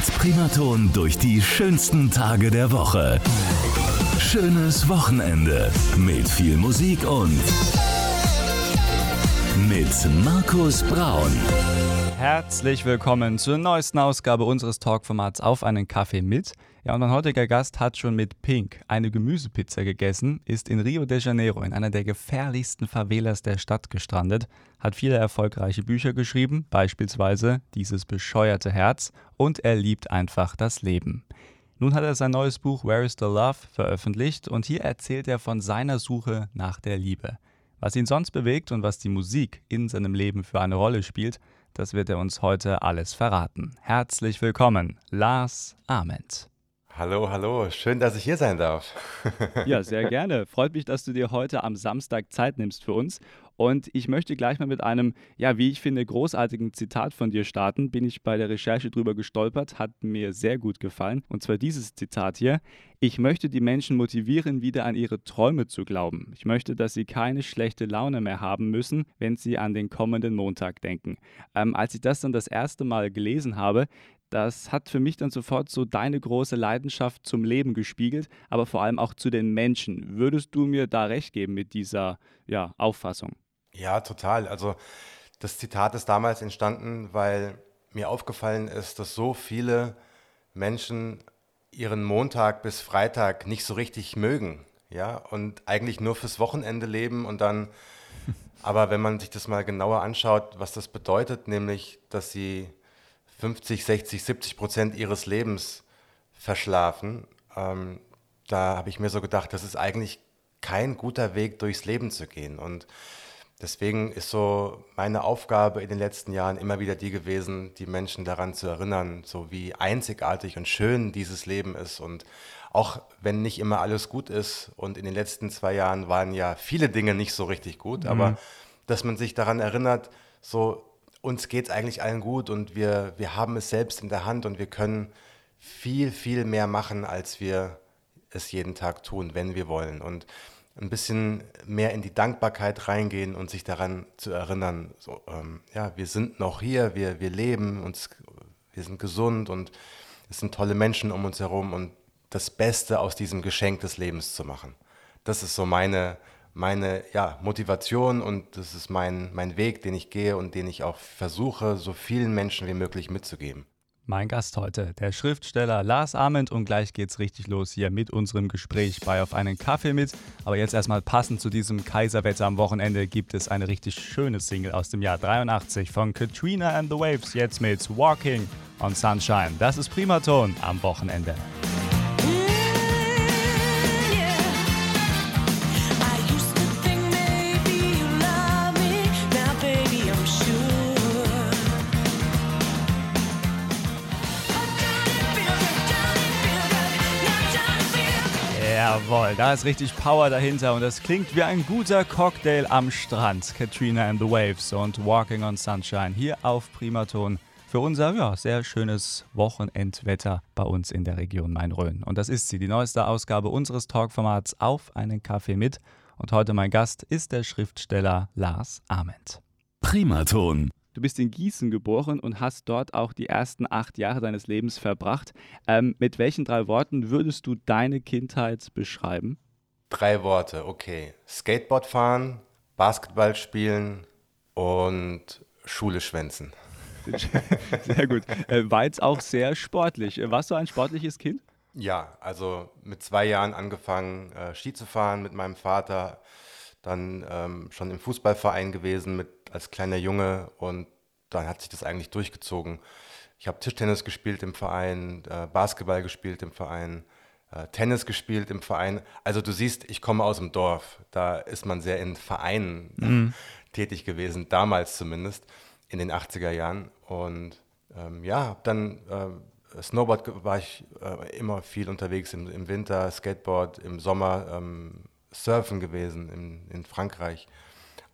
Mit Primaton durch die schönsten Tage der Woche. Schönes Wochenende mit viel Musik und mit Markus Braun. Herzlich willkommen zur neuesten Ausgabe unseres Talkformats Auf einen Kaffee mit. Ja, und mein heutiger Gast hat schon mit Pink eine Gemüsepizza gegessen, ist in Rio de Janeiro in einer der gefährlichsten Favelas der Stadt gestrandet, hat viele erfolgreiche Bücher geschrieben, beispielsweise Dieses bescheuerte Herz, und er liebt einfach das Leben. Nun hat er sein neues Buch Where is the Love veröffentlicht und hier erzählt er von seiner Suche nach der Liebe. Was ihn sonst bewegt und was die Musik in seinem Leben für eine Rolle spielt, das wird er uns heute alles verraten. Herzlich willkommen, Lars Ament. Hallo, hallo, schön, dass ich hier sein darf. ja, sehr gerne. Freut mich, dass du dir heute am Samstag Zeit nimmst für uns. Und ich möchte gleich mal mit einem, ja, wie ich finde, großartigen Zitat von dir starten. Bin ich bei der Recherche drüber gestolpert, hat mir sehr gut gefallen. Und zwar dieses Zitat hier. Ich möchte die Menschen motivieren, wieder an ihre Träume zu glauben. Ich möchte, dass sie keine schlechte Laune mehr haben müssen, wenn sie an den kommenden Montag denken. Ähm, als ich das dann das erste Mal gelesen habe, das hat für mich dann sofort so deine große Leidenschaft zum Leben gespiegelt, aber vor allem auch zu den Menschen. Würdest du mir da recht geben mit dieser ja, Auffassung? Ja, total. Also das Zitat ist damals entstanden, weil mir aufgefallen ist, dass so viele Menschen ihren Montag bis Freitag nicht so richtig mögen, ja, und eigentlich nur fürs Wochenende leben und dann aber wenn man sich das mal genauer anschaut, was das bedeutet, nämlich, dass sie 50, 60, 70 Prozent ihres Lebens verschlafen. Ähm, da habe ich mir so gedacht, das ist eigentlich kein guter Weg, durchs Leben zu gehen. Und deswegen ist so meine Aufgabe in den letzten Jahren immer wieder die gewesen, die Menschen daran zu erinnern, so wie einzigartig und schön dieses Leben ist. Und auch wenn nicht immer alles gut ist, und in den letzten zwei Jahren waren ja viele Dinge nicht so richtig gut, mhm. aber dass man sich daran erinnert, so uns geht es eigentlich allen gut und wir, wir haben es selbst in der Hand und wir können viel, viel mehr machen, als wir es jeden Tag tun, wenn wir wollen. Und ein bisschen mehr in die Dankbarkeit reingehen und sich daran zu erinnern, so, ähm, ja, wir sind noch hier, wir, wir leben, uns, wir sind gesund und es sind tolle Menschen um uns herum und das Beste aus diesem Geschenk des Lebens zu machen. Das ist so meine, meine ja, Motivation und das ist mein, mein Weg, den ich gehe und den ich auch versuche, so vielen Menschen wie möglich mitzugeben. Mein Gast heute, der Schriftsteller Lars Ament und gleich geht's richtig los hier mit unserem Gespräch bei Auf einen Kaffee mit. Aber jetzt erstmal passend zu diesem Kaiserwetter am Wochenende gibt es eine richtig schöne Single aus dem Jahr 83 von Katrina and the Waves, jetzt mit Walking on Sunshine. Das ist Primaton am Wochenende. Jawohl, da ist richtig Power dahinter und das klingt wie ein guter Cocktail am Strand. Katrina and the Waves und Walking on Sunshine hier auf Primaton für unser ja, sehr schönes Wochenendwetter bei uns in der Region Main-Rhön. Und das ist sie, die neueste Ausgabe unseres Talkformats Auf einen Kaffee mit. Und heute mein Gast ist der Schriftsteller Lars Ament. Primaton. Du bist in Gießen geboren und hast dort auch die ersten acht Jahre deines Lebens verbracht. Ähm, mit welchen drei Worten würdest du deine Kindheit beschreiben? Drei Worte, okay. Skateboard fahren, Basketball spielen und Schule schwänzen. Sehr gut. Äh, war jetzt auch sehr sportlich. Äh, warst du ein sportliches Kind? Ja, also mit zwei Jahren angefangen, äh, Ski zu fahren mit meinem Vater, dann ähm, schon im Fußballverein gewesen mit als kleiner Junge und dann hat sich das eigentlich durchgezogen. Ich habe Tischtennis gespielt im Verein, äh, Basketball gespielt im Verein, äh, Tennis gespielt im Verein. Also du siehst, ich komme aus dem Dorf. Da ist man sehr in Vereinen mhm. tätig gewesen, damals zumindest, in den 80er Jahren. Und ähm, ja, dann äh, Snowboard war ich äh, immer viel unterwegs im, im, Winter, Skateboard im Sommer, ähm, Surfen gewesen in, in Frankreich.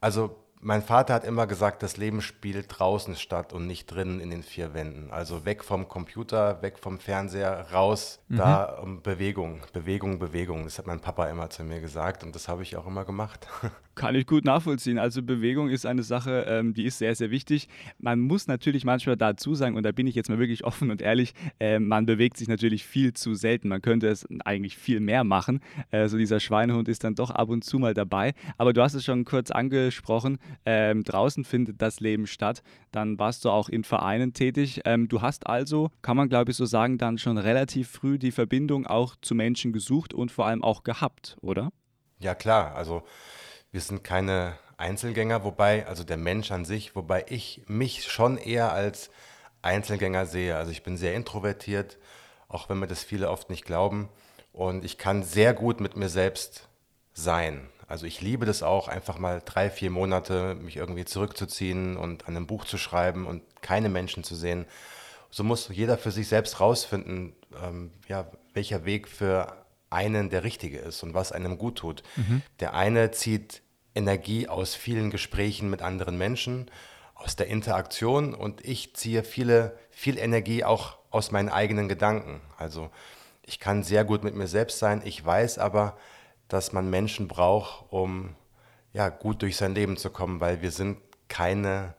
Also mein Vater hat immer gesagt, das Leben spielt draußen statt und nicht drinnen in den vier Wänden. Also weg vom Computer, weg vom Fernseher, raus, mhm. da um Bewegung, Bewegung, Bewegung. Das hat mein Papa immer zu mir gesagt und das habe ich auch immer gemacht. Kann ich gut nachvollziehen. Also Bewegung ist eine Sache, ähm, die ist sehr, sehr wichtig. Man muss natürlich manchmal dazu sagen, und da bin ich jetzt mal wirklich offen und ehrlich, äh, man bewegt sich natürlich viel zu selten. Man könnte es eigentlich viel mehr machen. Also dieser Schweinehund ist dann doch ab und zu mal dabei. Aber du hast es schon kurz angesprochen, ähm, draußen findet das Leben statt. Dann warst du auch in Vereinen tätig. Ähm, du hast also, kann man glaube ich so sagen, dann schon relativ früh die Verbindung auch zu Menschen gesucht und vor allem auch gehabt, oder? Ja klar, also wir sind keine Einzelgänger, wobei, also der Mensch an sich, wobei ich mich schon eher als Einzelgänger sehe. Also ich bin sehr introvertiert, auch wenn mir das viele oft nicht glauben. Und ich kann sehr gut mit mir selbst sein. Also ich liebe das auch, einfach mal drei, vier Monate mich irgendwie zurückzuziehen und an einem Buch zu schreiben und keine Menschen zu sehen. So muss jeder für sich selbst rausfinden, ähm, ja, welcher Weg für einen der richtige ist und was einem gut tut. Mhm. Der eine zieht Energie aus vielen Gesprächen mit anderen Menschen, aus der Interaktion und ich ziehe viele, viel Energie auch aus meinen eigenen Gedanken. Also ich kann sehr gut mit mir selbst sein, ich weiß aber, dass man Menschen braucht, um ja, gut durch sein Leben zu kommen, weil wir sind keine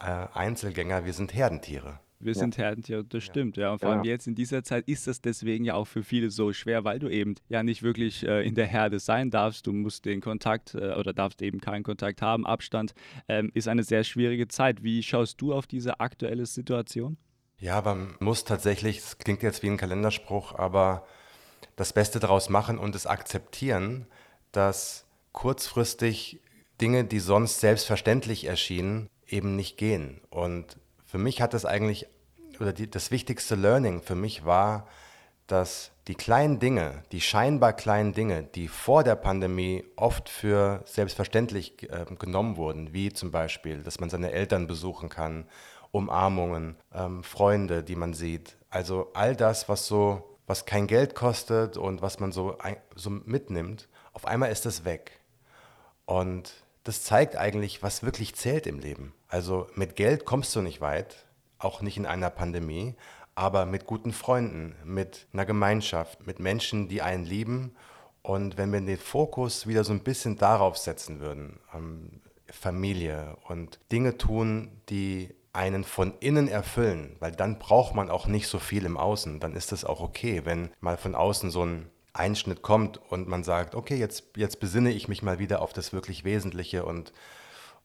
äh, Einzelgänger, wir sind Herdentiere. Wir ja. sind Herdentiere, das stimmt, ja. Und vor allem jetzt in dieser Zeit ist das deswegen ja auch für viele so schwer, weil du eben ja nicht wirklich äh, in der Herde sein darfst. Du musst den Kontakt äh, oder darfst eben keinen Kontakt haben. Abstand ähm, ist eine sehr schwierige Zeit. Wie schaust du auf diese aktuelle Situation? Ja, man muss tatsächlich, das klingt jetzt wie ein Kalenderspruch, aber das Beste daraus machen und es akzeptieren, dass kurzfristig Dinge, die sonst selbstverständlich erschienen, eben nicht gehen. Und für mich hat das eigentlich, oder die, das wichtigste Learning für mich war, dass die kleinen Dinge, die scheinbar kleinen Dinge, die vor der Pandemie oft für selbstverständlich äh, genommen wurden, wie zum Beispiel, dass man seine Eltern besuchen kann, Umarmungen, ähm, Freunde, die man sieht. Also all das, was so, was kein Geld kostet und was man so, so mitnimmt, auf einmal ist das weg. Und das zeigt eigentlich, was wirklich zählt im Leben. Also mit Geld kommst du nicht weit, auch nicht in einer Pandemie, aber mit guten Freunden, mit einer Gemeinschaft, mit Menschen, die einen lieben. Und wenn wir den Fokus wieder so ein bisschen darauf setzen würden, ähm, Familie und Dinge tun, die einen von innen erfüllen, weil dann braucht man auch nicht so viel im Außen. Dann ist es auch okay, wenn mal von außen so ein Einschnitt kommt und man sagt, okay, jetzt, jetzt besinne ich mich mal wieder auf das wirklich Wesentliche und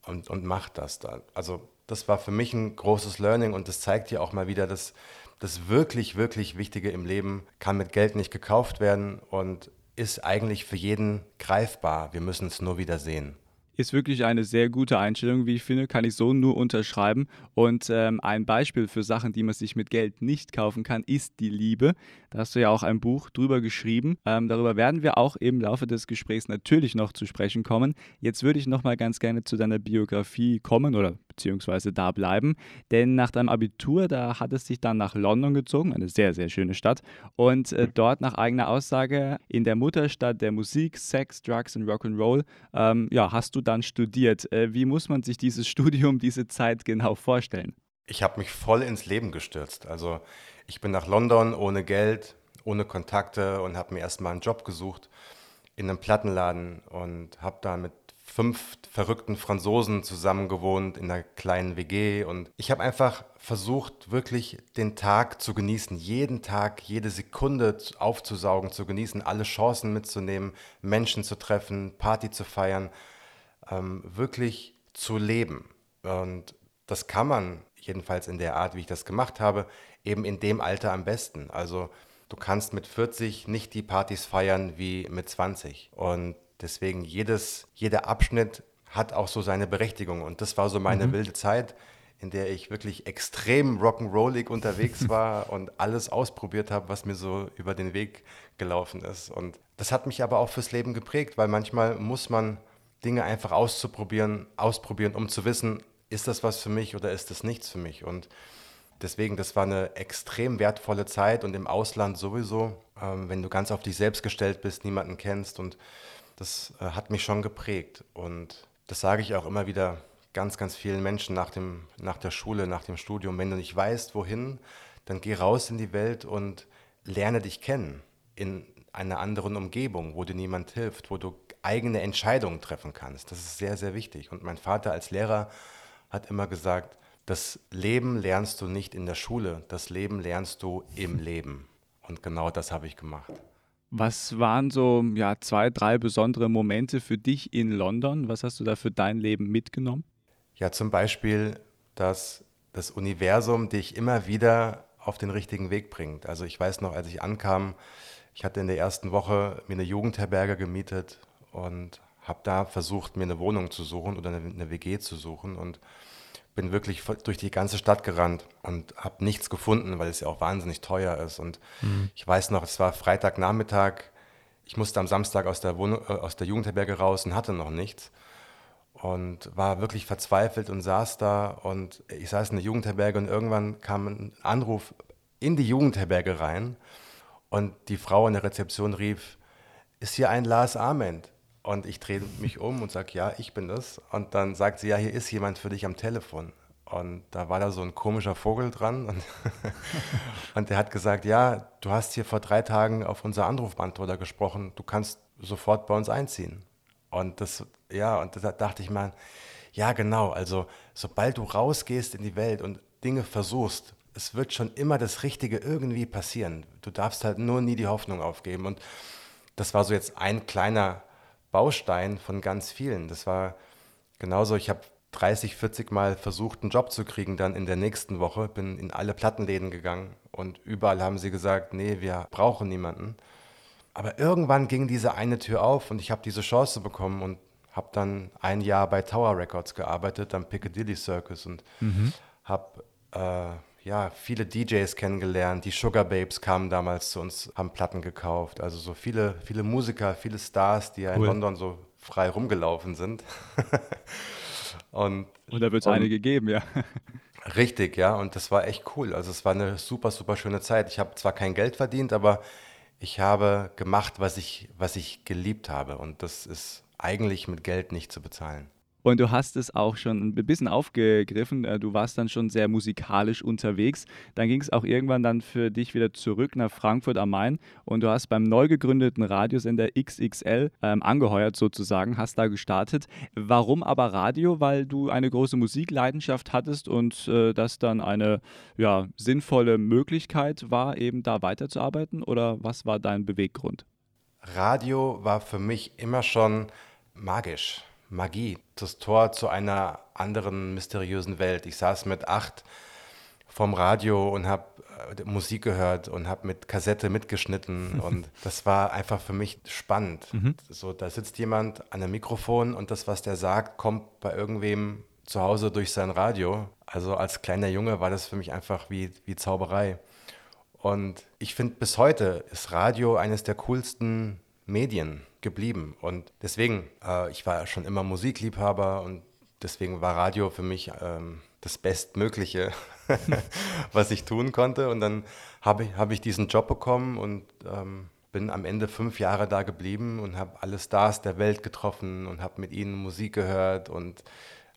und, und macht das dann. Also das war für mich ein großes Learning und das zeigt ja auch mal wieder, dass das wirklich, wirklich Wichtige im Leben kann mit Geld nicht gekauft werden und ist eigentlich für jeden greifbar. Wir müssen es nur wieder sehen ist wirklich eine sehr gute Einstellung, wie ich finde, kann ich so nur unterschreiben. Und ähm, ein Beispiel für Sachen, die man sich mit Geld nicht kaufen kann, ist die Liebe. Da hast du ja auch ein Buch drüber geschrieben. Ähm, darüber werden wir auch im Laufe des Gesprächs natürlich noch zu sprechen kommen. Jetzt würde ich noch mal ganz gerne zu deiner Biografie kommen oder beziehungsweise da bleiben. Denn nach deinem Abitur, da hat es dich dann nach London gezogen, eine sehr, sehr schöne Stadt. Und äh, dort nach eigener Aussage in der Mutterstadt der Musik, Sex, Drugs und Rock'n'Roll, ähm, ja, hast du dann studiert. Äh, wie muss man sich dieses Studium, diese Zeit genau vorstellen? Ich habe mich voll ins Leben gestürzt. Also ich bin nach London ohne Geld, ohne Kontakte und habe mir erstmal einen Job gesucht in einem Plattenladen und habe da mit fünf verrückten Franzosen zusammen gewohnt in einer kleinen WG und ich habe einfach versucht, wirklich den Tag zu genießen, jeden Tag, jede Sekunde aufzusaugen, zu genießen, alle Chancen mitzunehmen, Menschen zu treffen, Party zu feiern, ähm, wirklich zu leben. Und das kann man, jedenfalls in der Art, wie ich das gemacht habe, eben in dem Alter am besten. Also du kannst mit 40 nicht die Partys feiern wie mit 20. Und Deswegen jedes, jeder Abschnitt hat auch so seine Berechtigung. Und das war so meine mhm. wilde Zeit, in der ich wirklich extrem rock'n'rollig unterwegs war und alles ausprobiert habe, was mir so über den Weg gelaufen ist. Und das hat mich aber auch fürs Leben geprägt, weil manchmal muss man Dinge einfach auszuprobieren, ausprobieren, um zu wissen, ist das was für mich oder ist das nichts für mich? Und deswegen, das war eine extrem wertvolle Zeit und im Ausland sowieso, ähm, wenn du ganz auf dich selbst gestellt bist, niemanden kennst und das äh, hat mich schon geprägt. Und das sage ich auch immer wieder ganz, ganz vielen Menschen nach, dem, nach der Schule, nach dem Studium, wenn du nicht weißt, wohin, dann geh raus in die Welt und lerne dich kennen in einer anderen Umgebung, wo dir niemand hilft, wo du eigene Entscheidungen treffen kannst. Das ist sehr, sehr wichtig. Und mein Vater als Lehrer hat immer gesagt, das Leben lernst du nicht in der Schule, das Leben lernst du im Leben. Und genau das habe ich gemacht. Was waren so ja, zwei, drei besondere Momente für dich in London? Was hast du da für dein Leben mitgenommen? Ja, zum Beispiel, dass das Universum dich immer wieder auf den richtigen Weg bringt. Also ich weiß noch, als ich ankam, ich hatte in der ersten Woche mir eine Jugendherberge gemietet und habe da versucht, mir eine Wohnung zu suchen oder eine, eine WG zu suchen und bin wirklich durch die ganze Stadt gerannt und habe nichts gefunden, weil es ja auch wahnsinnig teuer ist. Und mhm. ich weiß noch, es war Freitagnachmittag. Ich musste am Samstag aus der, Wohnung, äh, aus der Jugendherberge raus und hatte noch nichts. Und war wirklich verzweifelt und saß da. Und ich saß in der Jugendherberge und irgendwann kam ein Anruf in die Jugendherberge rein. Und die Frau in der Rezeption rief, ist hier ein Lars Ament? Und ich drehe mich um und sage, ja, ich bin das. Und dann sagt sie, ja, hier ist jemand für dich am Telefon. Und da war da so ein komischer Vogel dran. Und, und der hat gesagt, ja, du hast hier vor drei Tagen auf unser Anrufbeantworter gesprochen. Du kannst sofort bei uns einziehen. Und das, ja, und da dachte ich mal, ja, genau. Also, sobald du rausgehst in die Welt und Dinge versuchst, es wird schon immer das Richtige irgendwie passieren. Du darfst halt nur nie die Hoffnung aufgeben. Und das war so jetzt ein kleiner Baustein von ganz vielen. Das war genauso, ich habe 30, 40 Mal versucht, einen Job zu kriegen, dann in der nächsten Woche, bin in alle Plattenläden gegangen und überall haben sie gesagt, nee, wir brauchen niemanden. Aber irgendwann ging diese eine Tür auf und ich habe diese Chance bekommen und habe dann ein Jahr bei Tower Records gearbeitet, am Piccadilly Circus und mhm. habe äh, ja, viele DJs kennengelernt. Die Sugar Babes kamen damals zu uns, haben Platten gekauft. Also so viele, viele Musiker, viele Stars, die ja cool. in London so frei rumgelaufen sind. und, und da wird es einige geben, ja. Richtig, ja. Und das war echt cool. Also es war eine super, super schöne Zeit. Ich habe zwar kein Geld verdient, aber ich habe gemacht, was ich, was ich geliebt habe. Und das ist eigentlich mit Geld nicht zu bezahlen. Und du hast es auch schon ein bisschen aufgegriffen. Äh, du warst dann schon sehr musikalisch unterwegs. Dann ging es auch irgendwann dann für dich wieder zurück nach Frankfurt am Main und du hast beim neu gegründeten Radiosender XXL ähm, angeheuert sozusagen, hast da gestartet. Warum aber Radio? Weil du eine große Musikleidenschaft hattest und äh, das dann eine ja, sinnvolle Möglichkeit war, eben da weiterzuarbeiten? Oder was war dein Beweggrund? Radio war für mich immer schon magisch Magie, das Tor zu einer anderen mysteriösen Welt. Ich saß mit acht vom Radio und habe äh, Musik gehört und habe mit Kassette mitgeschnitten und das war einfach für mich spannend. Mhm. So, da sitzt jemand an einem Mikrofon und das, was der sagt, kommt bei irgendwem zu Hause durch sein Radio. Also als kleiner Junge war das für mich einfach wie, wie Zauberei. Und ich finde, bis heute ist Radio eines der coolsten Medien geblieben. Und deswegen, äh, ich war schon immer Musikliebhaber und deswegen war Radio für mich ähm, das Bestmögliche, was ich tun konnte. Und dann habe ich, hab ich diesen Job bekommen und ähm, bin am Ende fünf Jahre da geblieben und habe alle Stars der Welt getroffen und habe mit ihnen Musik gehört und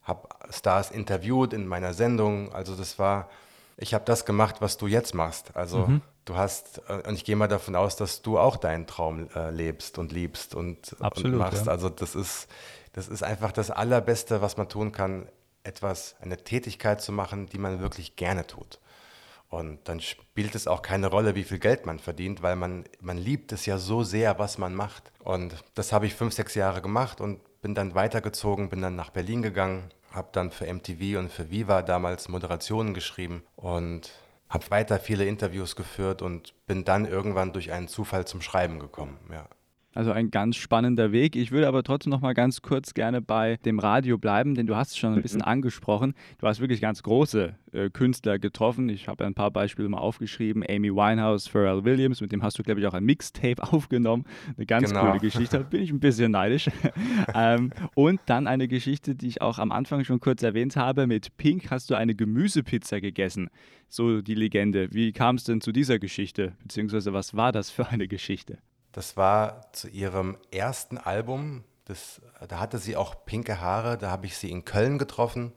habe Stars interviewt in meiner Sendung. Also das war, ich habe das gemacht, was du jetzt machst. Also mhm du hast, äh, und ich gehe mal davon aus, dass du auch deinen Traum äh, lebst und liebst und, Absolut, und machst. Ja. Also das ist, das ist einfach das Allerbeste, was man tun kann, etwas, eine Tätigkeit zu machen, die man wirklich gerne tut. Und dann spielt es auch keine Rolle, wie viel Geld man verdient, weil man, man liebt es ja so sehr, was man macht. Und das habe ich fünf, sechs Jahre gemacht und bin dann weitergezogen, bin dann nach Berlin gegangen, habe dann für MTV und für Viva damals Moderationen geschrieben und habe weiter viele Interviews geführt und bin dann irgendwann durch einen Zufall zum Schreiben gekommen. Ja. Also ein ganz spannender Weg. Ich würde aber trotzdem noch mal ganz kurz gerne bei dem Radio bleiben, denn du hast es schon ein bisschen mhm. angesprochen. Du hast wirklich ganz große äh, Künstler getroffen. Ich habe ein paar Beispiele mal aufgeschrieben. Amy Winehouse, Pharrell Williams, mit dem hast du, glaube ich, auch ein Mixtape aufgenommen. Eine ganz genau. coole Geschichte. Da bin ich ein bisschen neidisch. ähm, und dann eine Geschichte, die ich auch am Anfang schon kurz erwähnt habe. Mit Pink hast du eine Gemüsepizza gegessen. So die Legende. Wie kam es denn zu dieser Geschichte? Beziehungsweise was war das für eine Geschichte? Das war zu ihrem ersten Album, Das, da hatte sie auch pinke Haare. Da habe ich sie in Köln getroffen,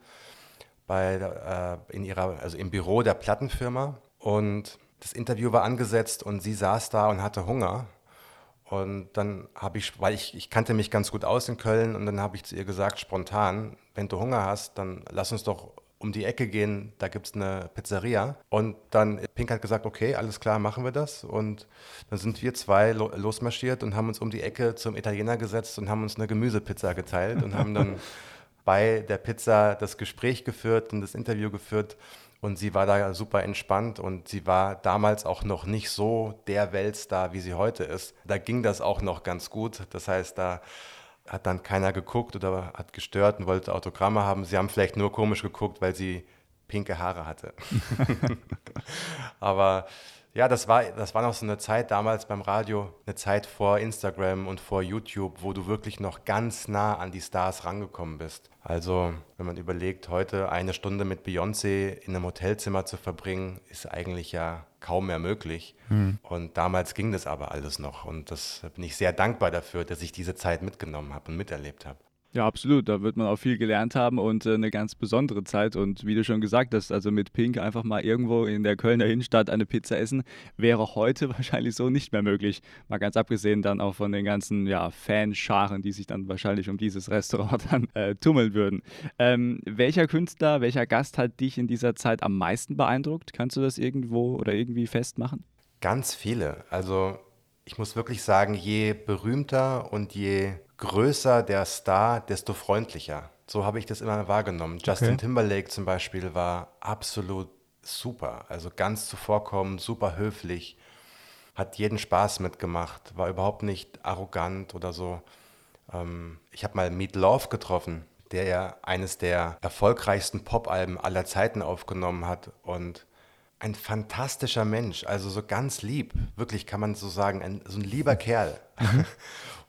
bei, äh, in ihrer, also im Büro der Plattenfirma. Und das Interview war angesetzt und sie saß da und hatte Hunger. Und dann habe ich, weil ich, ich kannte mich ganz gut aus in Köln, und dann habe ich zu ihr gesagt, spontan, wenn du Hunger hast, dann lass uns doch um die Ecke gehen, da gibt es eine Pizzeria. Und dann Pink hat gesagt, okay, alles klar, machen wir das. Und dann sind wir zwei lo losmarschiert und haben uns um die Ecke zum Italiener gesetzt und haben uns eine Gemüsepizza geteilt und haben dann bei der Pizza das Gespräch geführt und das Interview geführt. Und sie war da super entspannt und sie war damals auch noch nicht so der Weltstar, wie sie heute ist. Da ging das auch noch ganz gut. Das heißt, da hat dann keiner geguckt oder hat gestört und wollte Autogramme haben. Sie haben vielleicht nur komisch geguckt, weil sie pinke Haare hatte. Aber ja, das war, das war noch so eine Zeit damals beim Radio, eine Zeit vor Instagram und vor YouTube, wo du wirklich noch ganz nah an die Stars rangekommen bist. Also, wenn man überlegt, heute eine Stunde mit Beyoncé in einem Hotelzimmer zu verbringen, ist eigentlich ja kaum mehr möglich. Hm. Und damals ging das aber alles noch. Und das bin ich sehr dankbar dafür, dass ich diese Zeit mitgenommen habe und miterlebt habe. Ja, absolut. Da wird man auch viel gelernt haben und äh, eine ganz besondere Zeit. Und wie du schon gesagt hast, also mit Pink einfach mal irgendwo in der Kölner Innenstadt eine Pizza essen, wäre heute wahrscheinlich so nicht mehr möglich. Mal ganz abgesehen dann auch von den ganzen ja, Fanscharen, die sich dann wahrscheinlich um dieses Restaurant dann äh, tummeln würden. Ähm, welcher Künstler, welcher Gast hat dich in dieser Zeit am meisten beeindruckt? Kannst du das irgendwo oder irgendwie festmachen? Ganz viele. Also ich muss wirklich sagen, je berühmter und je größer der Star, desto freundlicher. So habe ich das immer wahrgenommen. Justin okay. Timberlake zum Beispiel war absolut super, also ganz zuvorkommend, super höflich, hat jeden Spaß mitgemacht, war überhaupt nicht arrogant oder so. Ähm, ich habe mal Meat Love getroffen, der ja eines der erfolgreichsten Pop-Alben aller Zeiten aufgenommen hat und ein fantastischer Mensch, also so ganz lieb, wirklich kann man so sagen, ein, so ein lieber Kerl. Mhm.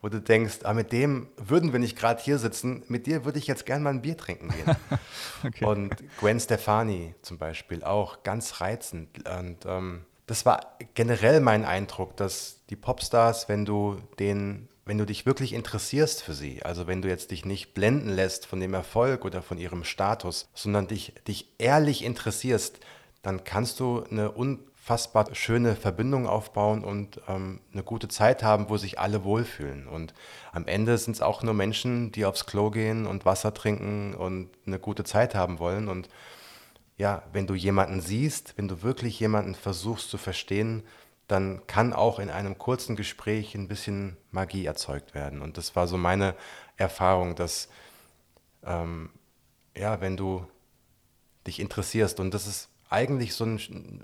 wo du denkst, ah, mit dem würden wir nicht gerade hier sitzen, mit dir würde ich jetzt gern mal ein Bier trinken gehen. okay. Und Gwen Stefani zum Beispiel auch ganz reizend. Und ähm, das war generell mein Eindruck, dass die Popstars, wenn du den wenn du dich wirklich interessierst für sie, also wenn du jetzt dich nicht blenden lässt von dem Erfolg oder von ihrem Status, sondern dich, dich ehrlich interessierst, dann kannst du eine un unfassbar schöne Verbindung aufbauen und ähm, eine gute Zeit haben, wo sich alle wohlfühlen. Und am Ende sind es auch nur Menschen, die aufs Klo gehen und Wasser trinken und eine gute Zeit haben wollen. Und ja, wenn du jemanden siehst, wenn du wirklich jemanden versuchst zu verstehen, dann kann auch in einem kurzen Gespräch ein bisschen Magie erzeugt werden. Und das war so meine Erfahrung, dass ähm, ja, wenn du dich interessierst, und das ist eigentlich so ein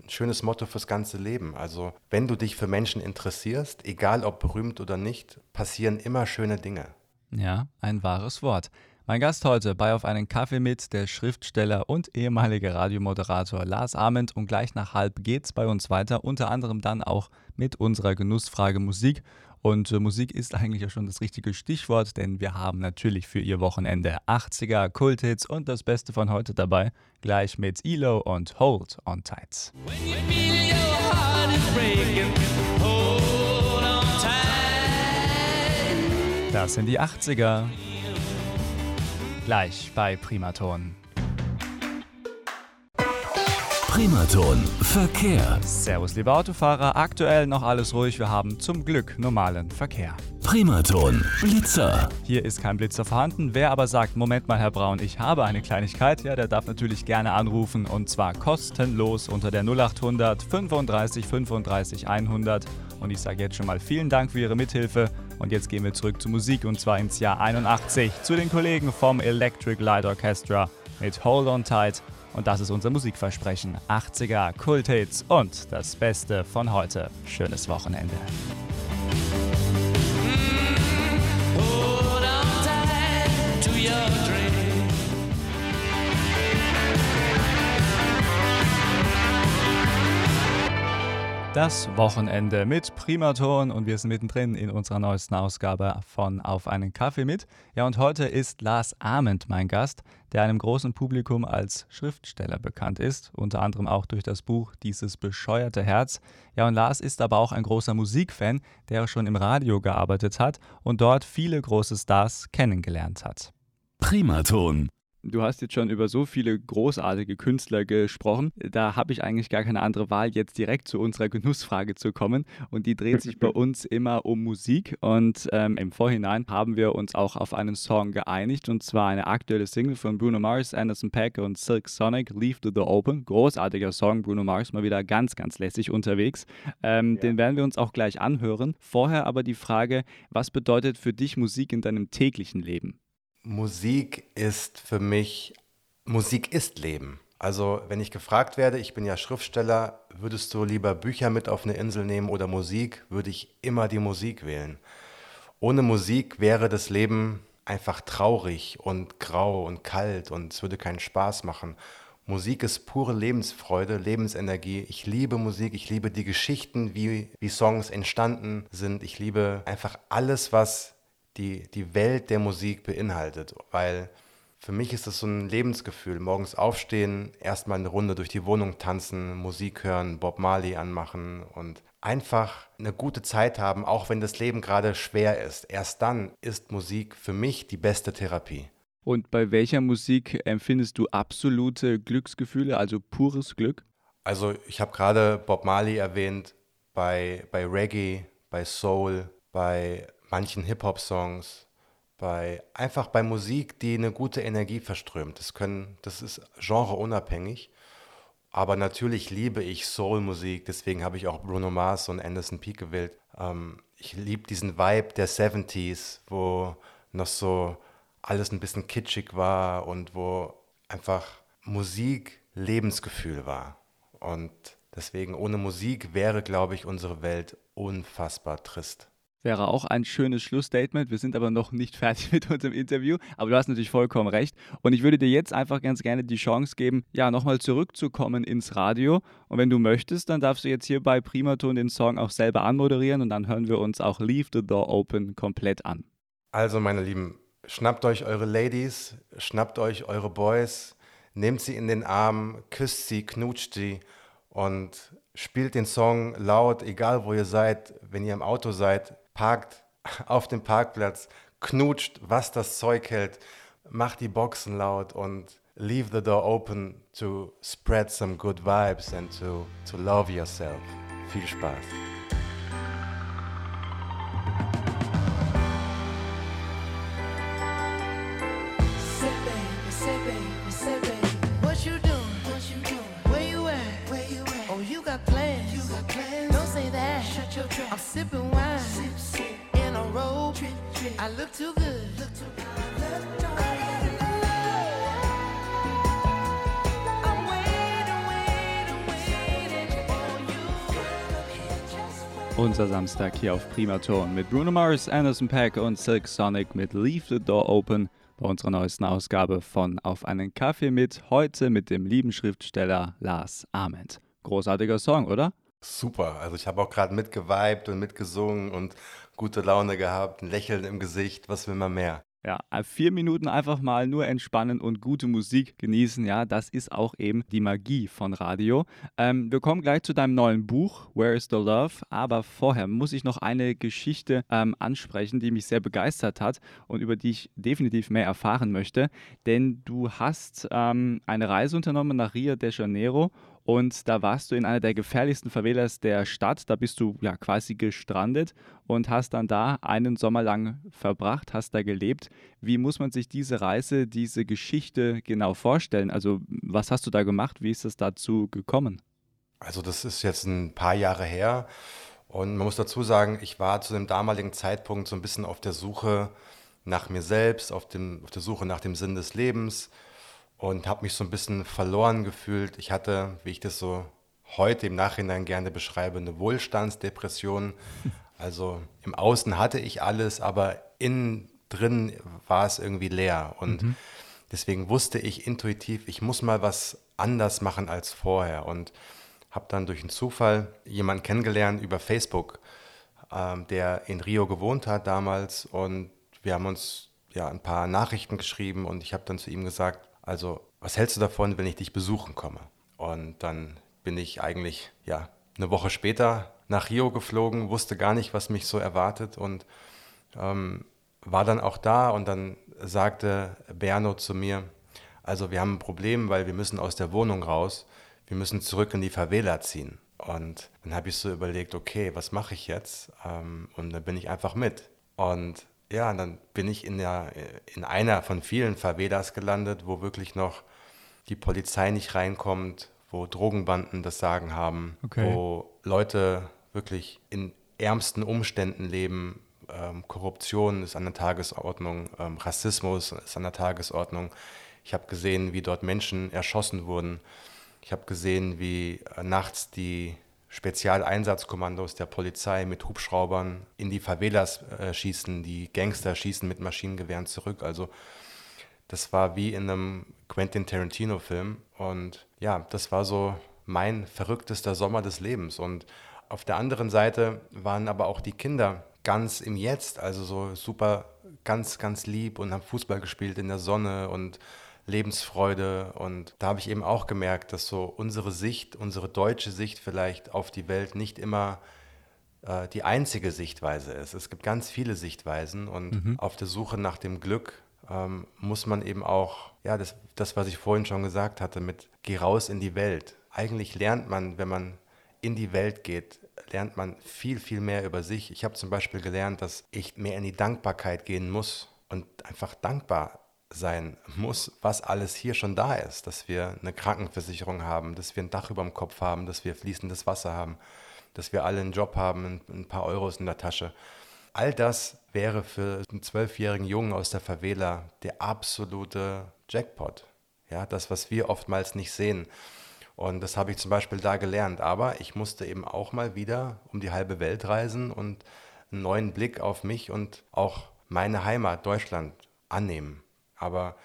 schönes Motto fürs ganze Leben. Also wenn du dich für Menschen interessierst, egal ob berühmt oder nicht, passieren immer schöne Dinge. Ja, ein wahres Wort. Mein Gast heute bei Auf einen Kaffee mit, der Schriftsteller und ehemalige Radiomoderator Lars Ament und gleich nach halb geht's bei uns weiter, unter anderem dann auch mit unserer Genussfrage Musik. Und äh, Musik ist eigentlich ja schon das richtige Stichwort, denn wir haben natürlich für Ihr Wochenende 80er, Kulthits und das Beste von heute dabei, gleich mit ELO und Hold on Tight. Das sind die 80er. Gleich bei Primaton. Primaton. Verkehr. Servus, liebe Autofahrer. Aktuell noch alles ruhig. Wir haben zum Glück normalen Verkehr. Primaton. Blitzer. Hier ist kein Blitzer vorhanden. Wer aber sagt, Moment mal, Herr Braun, ich habe eine Kleinigkeit, ja, der darf natürlich gerne anrufen und zwar kostenlos unter der 0800 35 35 100. Und ich sage jetzt schon mal vielen Dank für Ihre Mithilfe. Und jetzt gehen wir zurück zur Musik und zwar ins Jahr 81 zu den Kollegen vom Electric Light Orchestra mit Hold On Tight und das ist unser Musikversprechen. 80er, Kulthits und das Beste von heute. Schönes Wochenende. Das Wochenende mit Primaton und wir sind mittendrin in unserer neuesten Ausgabe von Auf einen Kaffee mit. Ja, und heute ist Lars Ament mein Gast, der einem großen Publikum als Schriftsteller bekannt ist, unter anderem auch durch das Buch Dieses bescheuerte Herz. Ja, und Lars ist aber auch ein großer Musikfan, der schon im Radio gearbeitet hat und dort viele große Stars kennengelernt hat. Primaton. Du hast jetzt schon über so viele großartige Künstler gesprochen. Da habe ich eigentlich gar keine andere Wahl, jetzt direkt zu unserer Genussfrage zu kommen. Und die dreht sich bei uns immer um Musik. Und ähm, im Vorhinein haben wir uns auch auf einen Song geeinigt. Und zwar eine aktuelle Single von Bruno Mars, Anderson Paak und Silk Sonic, Leave to the Open. Großartiger Song. Bruno Mars mal wieder ganz, ganz lässig unterwegs. Ähm, ja. Den werden wir uns auch gleich anhören. Vorher aber die Frage, was bedeutet für dich Musik in deinem täglichen Leben? Musik ist für mich, Musik ist Leben. Also wenn ich gefragt werde, ich bin ja Schriftsteller, würdest du lieber Bücher mit auf eine Insel nehmen oder Musik, würde ich immer die Musik wählen. Ohne Musik wäre das Leben einfach traurig und grau und kalt und es würde keinen Spaß machen. Musik ist pure Lebensfreude, Lebensenergie. Ich liebe Musik, ich liebe die Geschichten, wie, wie Songs entstanden sind. Ich liebe einfach alles, was die, die Welt der Musik beinhaltet, weil für mich ist das so ein Lebensgefühl. Morgens aufstehen, erstmal eine Runde durch die Wohnung tanzen, Musik hören, Bob Marley anmachen und einfach eine gute Zeit haben, auch wenn das Leben gerade schwer ist. Erst dann ist Musik für mich die beste Therapie. Und bei welcher Musik empfindest du absolute Glücksgefühle, also pures Glück? Also ich habe gerade Bob Marley erwähnt, bei, bei Reggae, bei Soul, bei manchen Hip-Hop-Songs, bei einfach bei Musik, die eine gute Energie verströmt. Das können, das ist genreunabhängig. Aber natürlich liebe ich Soul-Musik, deswegen habe ich auch Bruno Mars und Anderson Peake gewählt. Ähm, ich liebe diesen Vibe der 70s, wo noch so alles ein bisschen kitschig war und wo einfach Musik Lebensgefühl war. Und deswegen ohne Musik wäre, glaube ich, unsere Welt unfassbar trist wäre auch ein schönes Schlussstatement. Wir sind aber noch nicht fertig mit unserem Interview, aber du hast natürlich vollkommen recht. Und ich würde dir jetzt einfach ganz gerne die Chance geben, ja, nochmal zurückzukommen ins Radio. Und wenn du möchtest, dann darfst du jetzt hier bei Primaton den Song auch selber anmoderieren und dann hören wir uns auch Leave the Door Open komplett an. Also, meine Lieben, schnappt euch eure Ladies, schnappt euch eure Boys, nehmt sie in den Arm, küsst sie, knutscht sie und spielt den Song laut, egal wo ihr seid, wenn ihr im Auto seid, parkt auf dem Parkplatz, knutscht, was das Zeug hält, macht die Boxen laut und leave the door open to spread some good vibes and to, to love yourself. Viel Spaß. I look too good. Look too good. Unser Samstag hier auf Primaton mit Bruno Mars, Anderson Pack und Silk Sonic mit Leave the Door Open bei unserer neuesten Ausgabe von Auf einen Kaffee mit, heute mit dem lieben Schriftsteller Lars Ament. Großartiger Song, oder? Super. Also ich habe auch gerade mitgeweibt und mitgesungen und gute Laune gehabt, ein Lächeln im Gesicht. Was will man mehr? Ja, äh, vier Minuten einfach mal nur entspannen und gute Musik genießen. Ja, das ist auch eben die Magie von Radio. Ähm, wir kommen gleich zu deinem neuen Buch, Where is the Love? Aber vorher muss ich noch eine Geschichte ähm, ansprechen, die mich sehr begeistert hat und über die ich definitiv mehr erfahren möchte. Denn du hast ähm, eine Reise unternommen nach Rio de Janeiro und da warst du in einer der gefährlichsten Favelas der Stadt. Da bist du ja quasi gestrandet und hast dann da einen Sommer lang verbracht, hast da gelebt. Wie muss man sich diese Reise, diese Geschichte genau vorstellen? Also, was hast du da gemacht? Wie ist es dazu gekommen? Also, das ist jetzt ein paar Jahre her. Und man muss dazu sagen, ich war zu dem damaligen Zeitpunkt so ein bisschen auf der Suche nach mir selbst, auf, dem, auf der Suche nach dem Sinn des Lebens und habe mich so ein bisschen verloren gefühlt. Ich hatte, wie ich das so heute im Nachhinein gerne beschreibe, eine Wohlstandsdepression. Also im Außen hatte ich alles, aber innen drin war es irgendwie leer. Und mhm. deswegen wusste ich intuitiv, ich muss mal was anders machen als vorher. Und habe dann durch einen Zufall jemanden kennengelernt über Facebook, ähm, der in Rio gewohnt hat damals und wir haben uns ja ein paar Nachrichten geschrieben und ich habe dann zu ihm gesagt, also was hältst du davon, wenn ich dich besuchen komme? Und dann bin ich eigentlich ja eine Woche später nach Rio geflogen, wusste gar nicht, was mich so erwartet und ähm, war dann auch da und dann sagte Berno zu mir, also wir haben ein Problem, weil wir müssen aus der Wohnung raus, wir müssen zurück in die Favela ziehen. Und dann habe ich so überlegt, okay, was mache ich jetzt? Ähm, und dann bin ich einfach mit. Und ja, dann bin ich in, der, in einer von vielen Favelas gelandet, wo wirklich noch die Polizei nicht reinkommt, wo Drogenbanden das Sagen haben, okay. wo Leute wirklich in ärmsten Umständen leben. Ähm, Korruption ist an der Tagesordnung, ähm, Rassismus ist an der Tagesordnung. Ich habe gesehen, wie dort Menschen erschossen wurden. Ich habe gesehen, wie äh, nachts die Spezialeinsatzkommandos der Polizei mit Hubschraubern in die Favelas äh, schießen, die Gangster schießen mit Maschinengewehren zurück. Also das war wie in einem Quentin Tarantino-Film. Und ja, das war so mein verrücktester Sommer des Lebens. Und auf der anderen Seite waren aber auch die Kinder ganz im Jetzt, also so super, ganz, ganz lieb und haben Fußball gespielt in der Sonne und Lebensfreude. Und da habe ich eben auch gemerkt, dass so unsere Sicht, unsere deutsche Sicht vielleicht auf die Welt nicht immer äh, die einzige Sichtweise ist. Es gibt ganz viele Sichtweisen und mhm. auf der Suche nach dem Glück ähm, muss man eben auch, ja, das, das, was ich vorhin schon gesagt hatte, mit geh raus in die Welt. Eigentlich lernt man, wenn man in die Welt geht, lernt man viel, viel mehr über sich. Ich habe zum Beispiel gelernt, dass ich mehr in die Dankbarkeit gehen muss und einfach dankbar sein muss, was alles hier schon da ist, dass wir eine Krankenversicherung haben, dass wir ein Dach über dem Kopf haben, dass wir fließendes Wasser haben, dass wir alle einen Job haben, ein, paar Euros in der Tasche. All das wäre für einen zwölfjährigen Jungen aus der Favela der absolute Jackpot. Ja, das, was wir oftmals nicht sehen. Und das habe ich zum Beispiel da gelernt. Aber ich musste eben auch mal wieder um die halbe Welt reisen und einen neuen Blick auf mich und auch meine Heimat Deutschland annehmen. Aber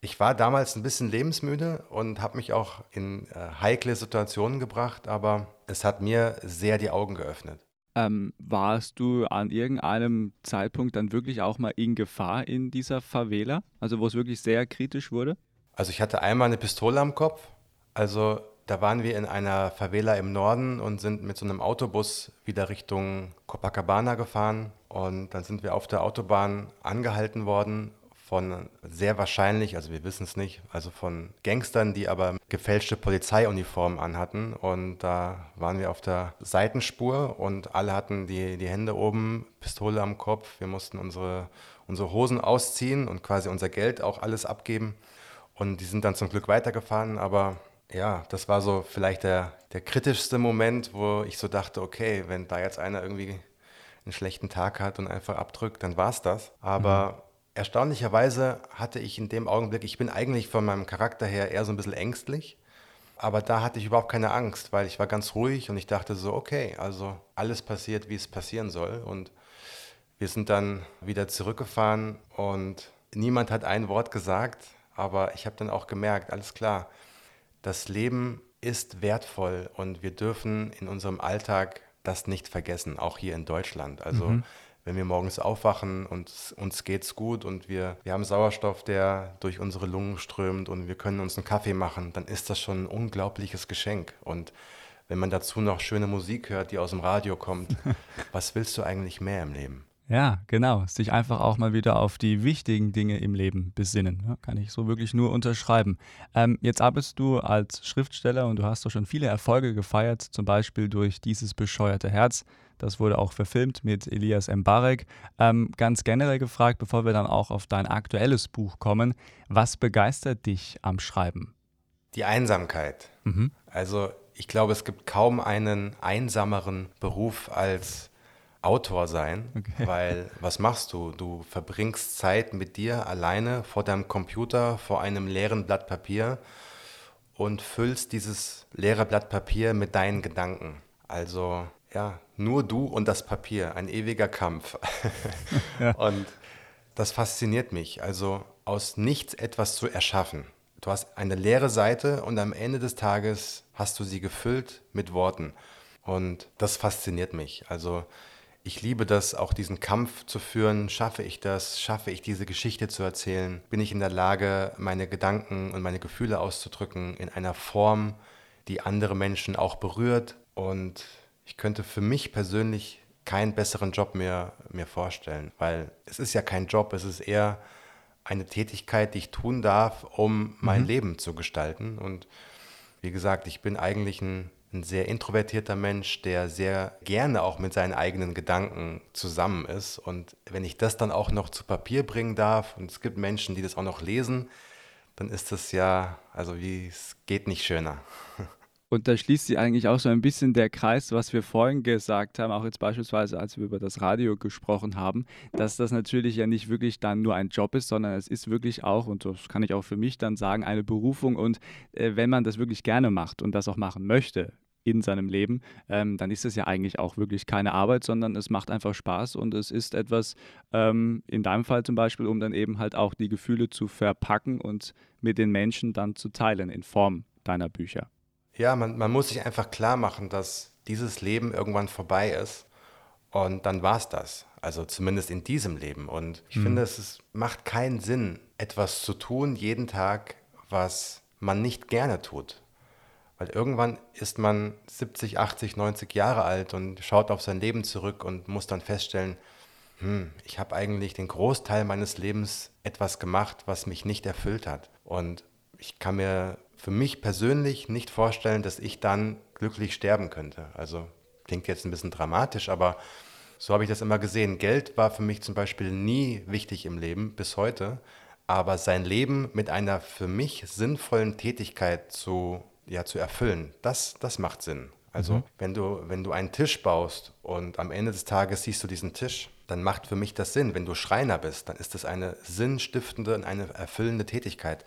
ich war damals ein bisschen lebensmüde und habe mich auch in äh, heikle Situationen gebracht, aber es hat mir sehr die Augen geöffnet. Ähm, warst du an irgendeinem Zeitpunkt dann wirklich auch mal in Gefahr in dieser Favela? Also wo es wirklich sehr kritisch wurde? Also ich hatte einmal eine Pistole am Kopf. Also da waren wir in einer Favela im Norden und sind mit so einem Autobus wieder Richtung Copacabana gefahren. Und dann sind wir auf der Autobahn angehalten worden von sehr wahrscheinlich, also wir wissen es nicht, also von Gangstern, die aber gefälschte Polizeiuniformen anhatten. Und da waren wir auf der Seitenspur und alle hatten die, die Hände oben, Pistole am Kopf. Wir mussten unsere, unsere Hosen ausziehen und quasi unser Geld auch alles abgeben. Und die sind dann zum Glück weitergefahren, aber ja, das war so vielleicht der, der kritischste Moment, wo ich so dachte, okay, wenn da jetzt einer irgendwie einen schlechten Tag hat und einfach abdrückt, dann war es das. Aber mhm erstaunlicherweise hatte ich in dem Augenblick, ich bin eigentlich von meinem Charakter her eher so ein bisschen ängstlich, aber da hatte ich überhaupt keine Angst, weil ich war ganz ruhig und ich dachte so, okay, also alles passiert, wie es passieren soll. Und wir sind dann wieder zurückgefahren und niemand hat ein Wort gesagt, aber ich habe dann auch gemerkt, alles klar, das Leben ist wertvoll und wir dürfen in unserem Alltag das nicht vergessen, auch hier in Deutschland. Also mhm wenn wir morgens aufwachen und uns geht's gut und wir, wir haben Sauerstoff, der durch unsere Lungen strömt und wir können uns einen Kaffee machen, dann ist das schon ein unglaubliches Geschenk. Und wenn man dazu noch schöne Musik hört, die aus dem Radio kommt, was willst du eigentlich mehr im Leben? Ja, genau. Sich einfach auch mal wieder auf die wichtigen Dinge im Leben besinnen. Ja, kann ich so wirklich nur unterschreiben. Ähm, jetzt arbeitest du als Schriftsteller und du hast doch schon viele Erfolge gefeiert, zum Beispiel durch dieses bescheuerte Herz. Das wurde auch verfilmt mit Elias Mbarek. Ähm, ganz generell gefragt, bevor wir dann auch auf dein aktuelles Buch kommen, was begeistert dich am Schreiben? Die Einsamkeit. Mhm. Also ich glaube, es gibt kaum einen einsameren Beruf als Autor sein, okay. weil was machst du? Du verbringst Zeit mit dir alleine vor deinem Computer, vor einem leeren Blatt Papier und füllst dieses leere Blatt Papier mit deinen Gedanken. Also ja, nur du und das Papier, ein ewiger Kampf. ja. Und das fasziniert mich, also aus nichts etwas zu erschaffen. du hast eine leere Seite und am Ende des Tages hast du sie gefüllt mit Worten. Und das fasziniert mich. Also ich liebe das, auch diesen Kampf zu führen. Schaffe ich das? Schaffe ich diese Geschichte zu erzählen? Bin ich in der Lage, meine Gedanken und meine Gefühle auszudrücken in einer Form, die andere Menschen auch berührt? Und ich könnte für mich persönlich keinen besseren Job mehr mir vorstellen, weil es ist ja kein Job, es ist eher eine Tätigkeit, die ich tun darf, um mein mhm. Leben zu gestalten. Und wie gesagt, ich bin eigentlich ein, ein, sehr introvertierter Mensch, der sehr gerne auch mit seinen eigenen Gedanken zusammen ist. Und wenn ich das dann auch noch zu Papier bringen darf, und es gibt Menschen, die das auch noch lesen, dann ist das ja, also wie es geht nicht schöner. Und da schließt sich eigentlich auch so ein bisschen der Kreis, was wir vorhin gesagt haben, auch jetzt beispielsweise, als wir über das Radio gesprochen haben, dass das natürlich ja nicht wirklich dann nur ein Job ist, sondern es ist wirklich auch, und das kann ich auch für mich dann sagen, eine Berufung. Und äh, wenn man das wirklich gerne macht und das auch machen möchte, in seinem Leben, ähm, dann ist es ja eigentlich auch wirklich keine Arbeit, sondern es macht einfach Spaß und es ist etwas, ähm, in deinem Fall zum Beispiel, um dann eben halt auch die Gefühle zu verpacken und mit den Menschen dann zu teilen in Form deiner Bücher. Ja, man, man muss sich einfach klar machen, dass dieses Leben irgendwann vorbei ist und dann war es das. Also zumindest in diesem Leben. Und ich mhm. finde, es ist, macht keinen Sinn, etwas zu tun jeden Tag, was man nicht gerne tut. Weil irgendwann ist man 70, 80, 90 Jahre alt und schaut auf sein Leben zurück und muss dann feststellen, hm, ich habe eigentlich den Großteil meines Lebens etwas gemacht, was mich nicht erfüllt hat. Und ich kann mir für mich persönlich nicht vorstellen, dass ich dann glücklich sterben könnte. Also klingt jetzt ein bisschen dramatisch, aber so habe ich das immer gesehen. Geld war für mich zum Beispiel nie wichtig im Leben, bis heute. Aber sein Leben mit einer für mich sinnvollen Tätigkeit zu, ja, zu erfüllen, das, das macht Sinn. Also mhm. wenn, du, wenn du einen Tisch baust und am Ende des Tages siehst du diesen Tisch, dann macht für mich das Sinn. Wenn du Schreiner bist, dann ist das eine sinnstiftende und eine erfüllende Tätigkeit.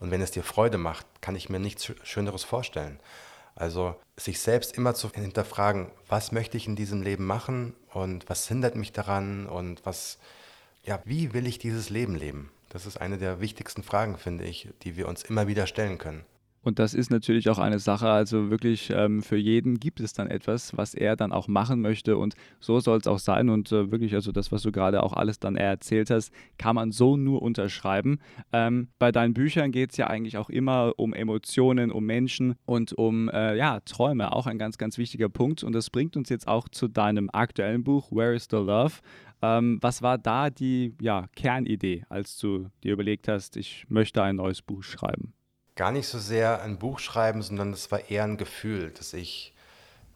Und wenn es dir Freude macht, kann ich mir nichts Schöneres vorstellen. Also sich selbst immer zu hinterfragen, was möchte ich in diesem Leben machen und was hindert mich daran und was, ja, wie will ich dieses Leben leben? Das ist eine der wichtigsten Fragen, finde ich, die wir uns immer wieder stellen können. Und das ist natürlich auch eine Sache, also wirklich ähm, für jeden gibt es dann etwas, was er dann auch machen möchte und so soll es auch sein und äh, wirklich, also das, was du gerade auch alles dann erzählt hast, kann man so nur unterschreiben. Ähm, bei deinen Büchern geht es ja eigentlich auch immer um Emotionen, um Menschen und um äh, ja, Träume, auch ein ganz, ganz wichtiger Punkt und das bringt uns jetzt auch zu deinem aktuellen Buch, Where is the Love? Ähm, was war da die ja, Kernidee, als du dir überlegt hast, ich möchte ein neues Buch schreiben? Gar nicht so sehr ein Buch schreiben, sondern es war eher ein Gefühl, dass ich,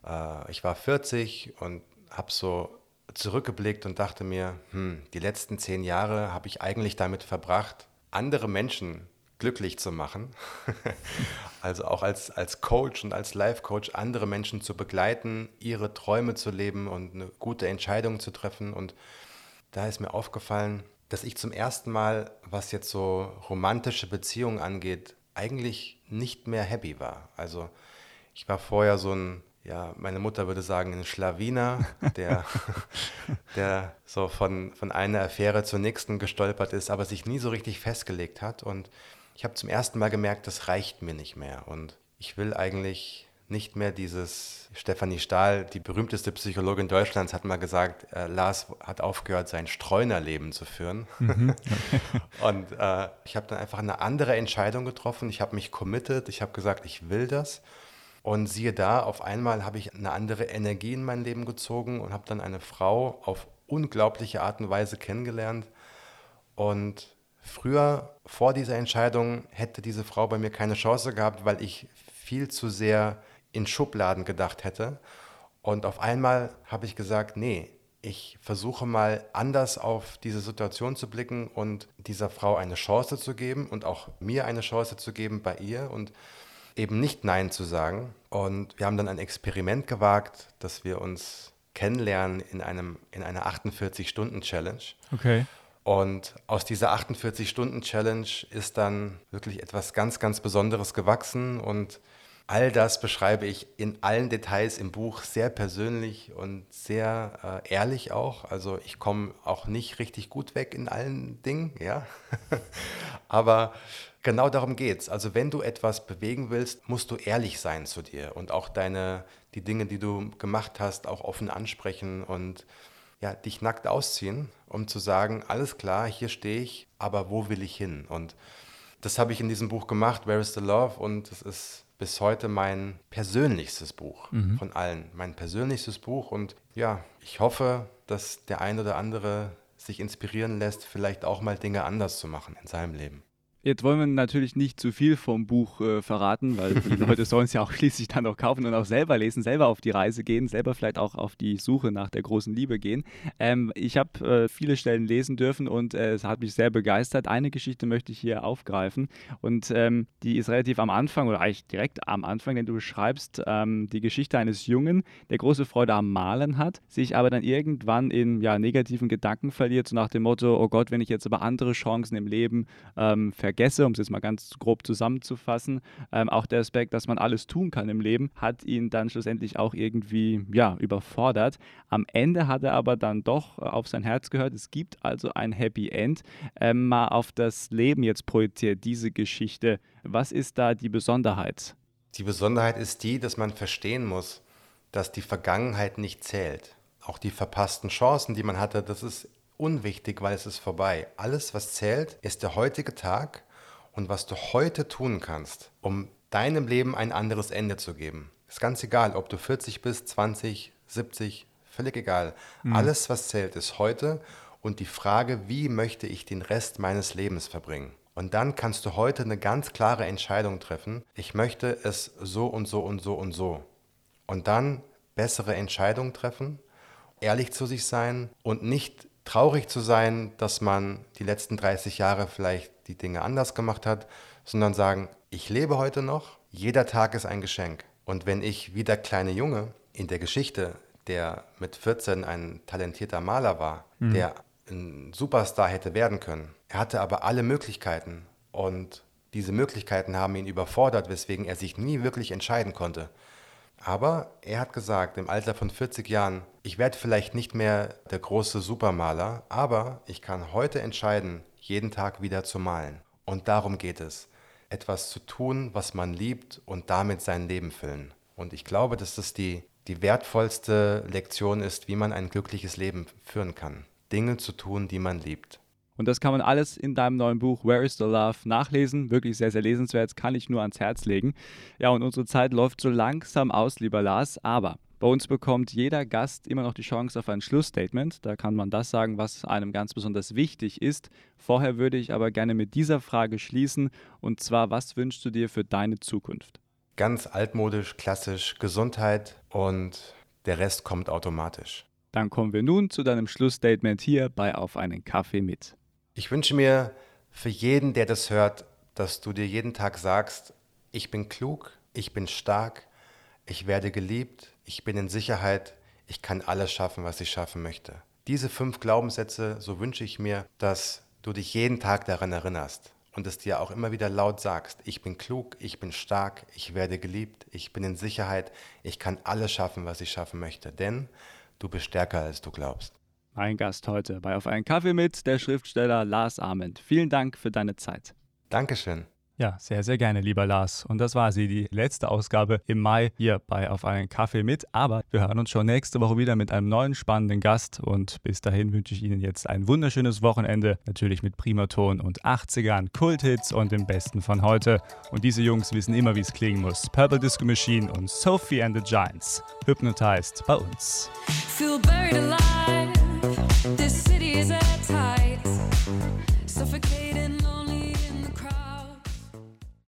äh, ich war 40 und habe so zurückgeblickt und dachte mir, hm, die letzten zehn Jahre habe ich eigentlich damit verbracht, andere Menschen glücklich zu machen. also auch als, als Coach und als Life-Coach andere Menschen zu begleiten, ihre Träume zu leben und eine gute Entscheidung zu treffen. Und da ist mir aufgefallen, dass ich zum ersten Mal, was jetzt so romantische Beziehungen angeht, eigentlich nicht mehr happy war. Also ich war vorher so ein, ja, meine Mutter würde sagen, ein Schlawiner, der, der so von, von einer Affäre zur nächsten gestolpert ist, aber sich nie so richtig festgelegt hat. Und ich habe zum ersten Mal gemerkt, das reicht mir nicht mehr. Und ich will eigentlich nicht mehr dieses, Stefanie Stahl, die berühmteste Psychologin Deutschlands, hat mal gesagt, äh, Lars hat aufgehört, sein Streunerleben zu führen. Mhm. und äh, ich habe dann einfach eine andere Entscheidung getroffen. Ich habe mich committed, ich habe gesagt, ich will das. Und siehe da, auf einmal habe ich eine andere Energie in mein Leben gezogen und habe dann eine Frau auf unglaubliche Art und Weise kennengelernt. Und früher, vor dieser Entscheidung, hätte diese Frau bei mir keine Chance gehabt, weil ich viel zu sehr in Schubladen gedacht hätte. Und auf einmal habe ich gesagt, nee, ich versuche mal anders auf diese Situation zu blicken und dieser Frau eine Chance zu geben und auch mir eine Chance zu geben bei ihr und eben nicht Nein zu sagen. Und wir haben dann ein Experiment gewagt, dass wir uns kennenlernen in, einem, in einer 48-Stunden-Challenge. Okay. Und aus dieser 48-Stunden-Challenge ist dann wirklich etwas ganz, ganz Besonderes gewachsen und All das beschreibe ich in allen Details im Buch sehr persönlich und sehr äh, ehrlich auch. Also ich komme auch nicht richtig gut weg in allen Dingen, ja. Aber genau darum geht's. Also wenn du etwas bewegen willst, musst du ehrlich sein zu dir und auch deine, die Dinge, die du gemacht hast, auch offen ansprechen und ja, dich nackt ausziehen, um zu sagen, alles klar, hier stehe ich, aber wo will ich hin? Und das habe ich in diesem Buch gemacht, Where is the Love? Und es ist bis heute mein persönlichstes Buch mhm. von allen. Mein persönlichstes Buch. Und ja, ich hoffe, dass der ein oder andere sich inspirieren lässt, vielleicht auch mal Dinge anders zu machen in seinem Leben. Jetzt wollen wir natürlich nicht zu viel vom Buch äh, verraten, weil die Leute sollen es ja auch schließlich dann auch kaufen und auch selber lesen, selber auf die Reise gehen, selber vielleicht auch auf die Suche nach der großen Liebe gehen. Ähm, ich habe äh, viele Stellen lesen dürfen und äh, es hat mich sehr begeistert. Eine Geschichte möchte ich hier aufgreifen und ähm, die ist relativ am Anfang oder eigentlich direkt am Anfang, denn du beschreibst ähm, die Geschichte eines Jungen, der große Freude am Malen hat, sich aber dann irgendwann in ja, negativen Gedanken verliert, so nach dem Motto, oh Gott, wenn ich jetzt aber andere Chancen im Leben ähm, vergesse, um es jetzt mal ganz grob zusammenzufassen, ähm, auch der Aspekt, dass man alles tun kann im Leben, hat ihn dann schlussendlich auch irgendwie ja, überfordert. Am Ende hat er aber dann doch auf sein Herz gehört. Es gibt also ein Happy End. Ähm, mal auf das Leben jetzt projiziert, diese Geschichte. Was ist da die Besonderheit? Die Besonderheit ist die, dass man verstehen muss, dass die Vergangenheit nicht zählt. Auch die verpassten Chancen, die man hatte, das ist unwichtig, weil es ist vorbei. Alles, was zählt, ist der heutige Tag und was du heute tun kannst, um deinem Leben ein anderes Ende zu geben. Ist ganz egal, ob du 40 bist, 20, 70, völlig egal. Mhm. Alles, was zählt, ist heute und die Frage, wie möchte ich den Rest meines Lebens verbringen? Und dann kannst du heute eine ganz klare Entscheidung treffen. Ich möchte es so und so und so und so. Und dann bessere Entscheidungen treffen, ehrlich zu sich sein und nicht traurig zu sein, dass man die letzten 30 Jahre vielleicht die Dinge anders gemacht hat, sondern sagen, ich lebe heute noch, jeder Tag ist ein Geschenk. Und wenn ich wie der kleine Junge in der Geschichte, der mit 14 ein talentierter Maler war, mhm. der ein Superstar hätte werden können, er hatte aber alle Möglichkeiten und diese Möglichkeiten haben ihn überfordert, weswegen er sich nie wirklich entscheiden konnte. Aber er hat gesagt, im Alter von 40 Jahren, ich werde vielleicht nicht mehr der große Supermaler, aber ich kann heute entscheiden, jeden Tag wieder zu malen. Und darum geht es. Etwas zu tun, was man liebt und damit sein Leben füllen. Und ich glaube, dass das die, die wertvollste Lektion ist, wie man ein glückliches Leben führen kann. Dinge zu tun, die man liebt. Und das kann man alles in deinem neuen Buch Where is the Love nachlesen. Wirklich sehr, sehr lesenswert, kann ich nur ans Herz legen. Ja, und unsere Zeit läuft so langsam aus, lieber Lars, aber bei uns bekommt jeder Gast immer noch die Chance auf ein Schlussstatement. Da kann man das sagen, was einem ganz besonders wichtig ist. Vorher würde ich aber gerne mit dieser Frage schließen. Und zwar, was wünschst du dir für deine Zukunft? Ganz altmodisch, klassisch, Gesundheit und der Rest kommt automatisch. Dann kommen wir nun zu deinem Schlussstatement hier bei Auf einen Kaffee mit. Ich wünsche mir für jeden, der das hört, dass du dir jeden Tag sagst, ich bin klug, ich bin stark, ich werde geliebt, ich bin in Sicherheit, ich kann alles schaffen, was ich schaffen möchte. Diese fünf Glaubenssätze, so wünsche ich mir, dass du dich jeden Tag daran erinnerst und es dir auch immer wieder laut sagst, ich bin klug, ich bin stark, ich werde geliebt, ich bin in Sicherheit, ich kann alles schaffen, was ich schaffen möchte, denn du bist stärker, als du glaubst. Mein Gast heute bei Auf einen Kaffee mit, der Schriftsteller Lars Ament. Vielen Dank für deine Zeit. Dankeschön. Ja, sehr, sehr gerne, lieber Lars. Und das war sie, die letzte Ausgabe im Mai hier bei Auf einen Kaffee mit. Aber wir hören uns schon nächste Woche wieder mit einem neuen spannenden Gast. Und bis dahin wünsche ich Ihnen jetzt ein wunderschönes Wochenende. Natürlich mit Primaton und 80ern, Kulthits und dem Besten von heute. Und diese Jungs wissen immer, wie es klingen muss. Purple Disco Machine und Sophie and the Giants. Hypnotized bei uns. Feel buried alive. This city is. Suffocating.